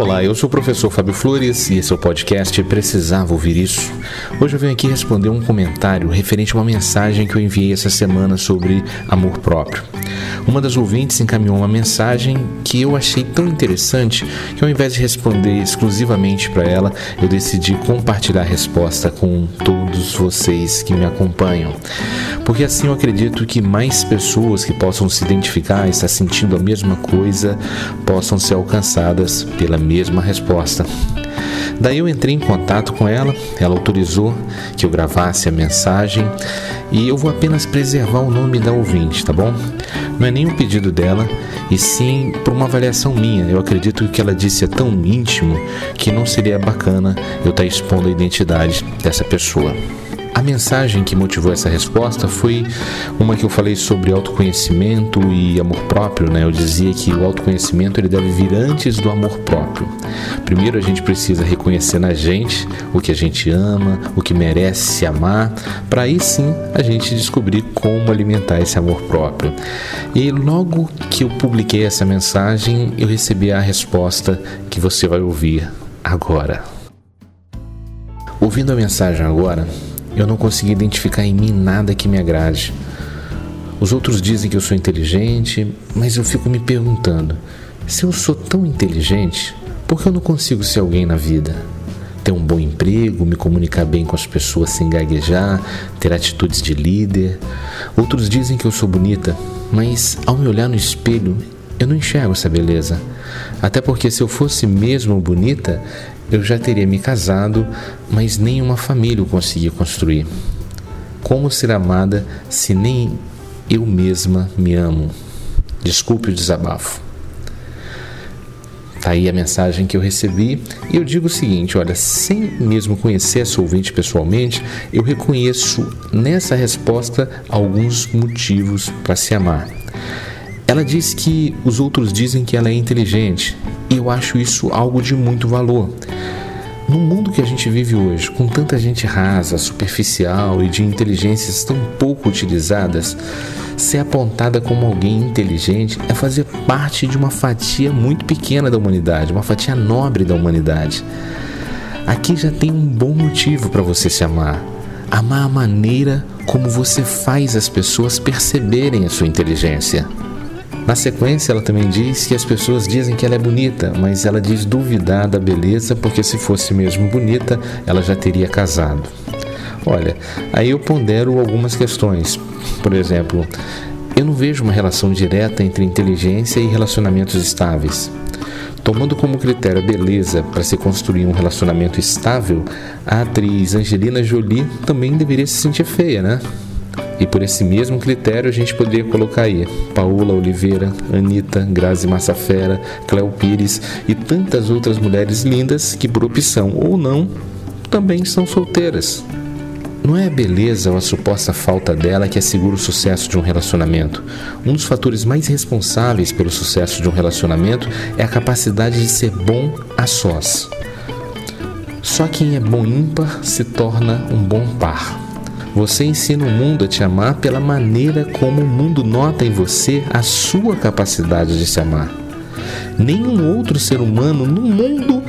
Olá, eu sou o professor Fábio Flores e esse é o podcast Precisava Ouvir Isso. Hoje eu venho aqui responder um comentário referente a uma mensagem que eu enviei essa semana sobre amor próprio. Uma das ouvintes encaminhou uma mensagem que eu achei tão interessante que ao invés de responder exclusivamente para ela, eu decidi compartilhar a resposta com todos vocês que me acompanham. Porque assim eu acredito que mais pessoas que possam se identificar e estar sentindo a mesma coisa possam ser alcançadas pela mesma resposta. Daí eu entrei em contato com ela, ela autorizou que eu gravasse a mensagem e eu vou apenas preservar o nome da ouvinte, tá bom? Não é nem um pedido dela, e sim por uma avaliação minha. Eu acredito que ela disse é tão íntimo que não seria bacana eu estar expondo a identidade dessa pessoa. A mensagem que motivou essa resposta foi uma que eu falei sobre autoconhecimento e amor próprio, né? Eu dizia que o autoconhecimento ele deve vir antes do amor próprio. Primeiro a gente precisa reconhecer na gente o que a gente ama, o que merece amar, para aí sim a gente descobrir como alimentar esse amor próprio. E logo que eu publiquei essa mensagem, eu recebi a resposta que você vai ouvir agora. Ouvindo a mensagem agora, eu não consegui identificar em mim nada que me agrade. Os outros dizem que eu sou inteligente, mas eu fico me perguntando: se eu sou tão inteligente, por que eu não consigo ser alguém na vida? Ter um bom emprego, me comunicar bem com as pessoas sem gaguejar, ter atitudes de líder. Outros dizem que eu sou bonita, mas ao me olhar no espelho, eu não enxergo essa beleza. Até porque se eu fosse mesmo bonita, eu já teria me casado, mas nenhuma família eu conseguia construir. Como ser amada se nem eu mesma me amo? Desculpe o desabafo. Tá aí a mensagem que eu recebi e eu digo o seguinte: olha, sem mesmo conhecer essa ouvinte pessoalmente, eu reconheço nessa resposta alguns motivos para se amar. Ela diz que os outros dizem que ela é inteligente e eu acho isso algo de muito valor. No mundo que a gente vive hoje, com tanta gente rasa, superficial e de inteligências tão pouco utilizadas, ser apontada como alguém inteligente é fazer parte de uma fatia muito pequena da humanidade, uma fatia nobre da humanidade. Aqui já tem um bom motivo para você se amar. Amar a maneira como você faz as pessoas perceberem a sua inteligência. Na sequência, ela também diz que as pessoas dizem que ela é bonita, mas ela diz duvidar da beleza porque se fosse mesmo bonita, ela já teria casado. Olha, aí eu pondero algumas questões. Por exemplo, eu não vejo uma relação direta entre inteligência e relacionamentos estáveis. Tomando como critério a beleza para se construir um relacionamento estável, a atriz Angelina Jolie também deveria se sentir feia, né? E por esse mesmo critério a gente poderia colocar aí Paola Oliveira, Anitta, Grazi Massafera, Cléo Pires e tantas outras mulheres lindas que por opção ou não também são solteiras. Não é a beleza ou a suposta falta dela que assegura o sucesso de um relacionamento. Um dos fatores mais responsáveis pelo sucesso de um relacionamento é a capacidade de ser bom a sós. Só quem é bom ímpar se torna um bom par. Você ensina o mundo a te amar pela maneira como o mundo nota em você a sua capacidade de se amar. Nenhum outro ser humano no mundo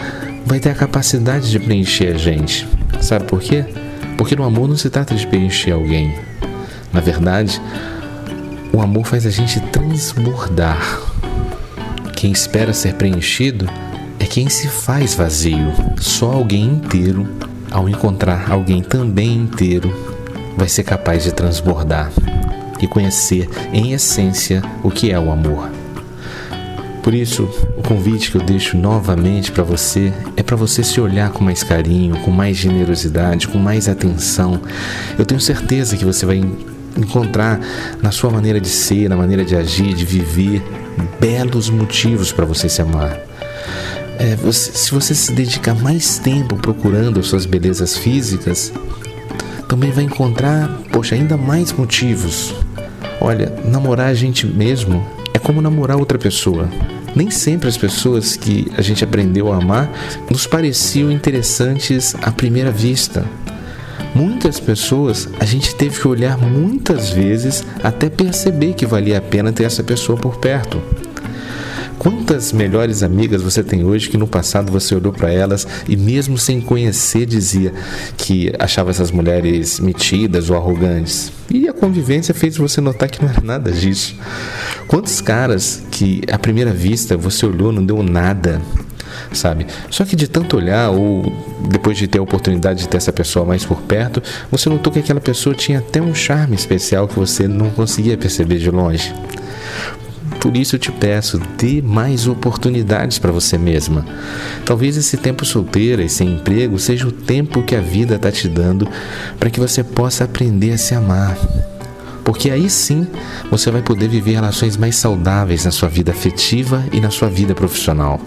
vai ter a capacidade de preencher a gente. Sabe por quê? Porque no amor não se trata de preencher alguém. Na verdade, o amor faz a gente transbordar. Quem espera ser preenchido é quem se faz vazio. Só alguém inteiro, ao encontrar alguém também inteiro, vai ser capaz de transbordar e conhecer em essência o que é o amor. Por isso, o convite que eu deixo novamente para você é para você se olhar com mais carinho, com mais generosidade, com mais atenção. Eu tenho certeza que você vai encontrar na sua maneira de ser, na maneira de agir, de viver, belos motivos para você se amar. É, você, se você se dedicar mais tempo procurando as suas belezas físicas, também vai encontrar, poxa, ainda mais motivos. Olha, namorar a gente mesmo é como namorar outra pessoa. Nem sempre as pessoas que a gente aprendeu a amar nos pareciam interessantes à primeira vista. Muitas pessoas a gente teve que olhar muitas vezes até perceber que valia a pena ter essa pessoa por perto. Quantas melhores amigas você tem hoje que no passado você olhou para elas e mesmo sem conhecer dizia que achava essas mulheres metidas ou arrogantes? E a convivência fez você notar que não era nada disso. Quantos caras que à primeira vista você olhou não deu nada, sabe? Só que de tanto olhar ou depois de ter a oportunidade de ter essa pessoa mais por perto, você notou que aquela pessoa tinha até um charme especial que você não conseguia perceber de longe. Por isso eu te peço, dê mais oportunidades para você mesma. Talvez esse tempo solteira e sem emprego seja o tempo que a vida está te dando para que você possa aprender a se amar. Porque aí sim você vai poder viver relações mais saudáveis na sua vida afetiva e na sua vida profissional.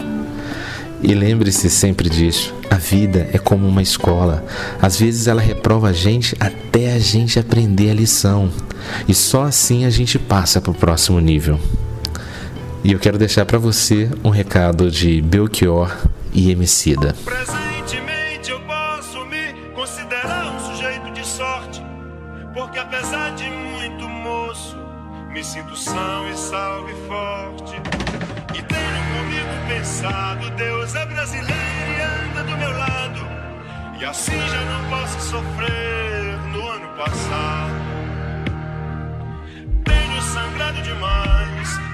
E lembre-se sempre disso: a vida é como uma escola. Às vezes ela reprova a gente até a gente aprender a lição. E só assim a gente passa para o próximo nível. E eu quero deixar para você um recado de Belchior e Emicida. Presentemente eu posso me considerar um sujeito de sorte, porque apesar de muito moço, me sinto são e salve forte. E tenho comigo pensado, Deus é brasileiro e anda do meu lado, e assim já não posso sofrer no ano passado. Tenho sangrado demais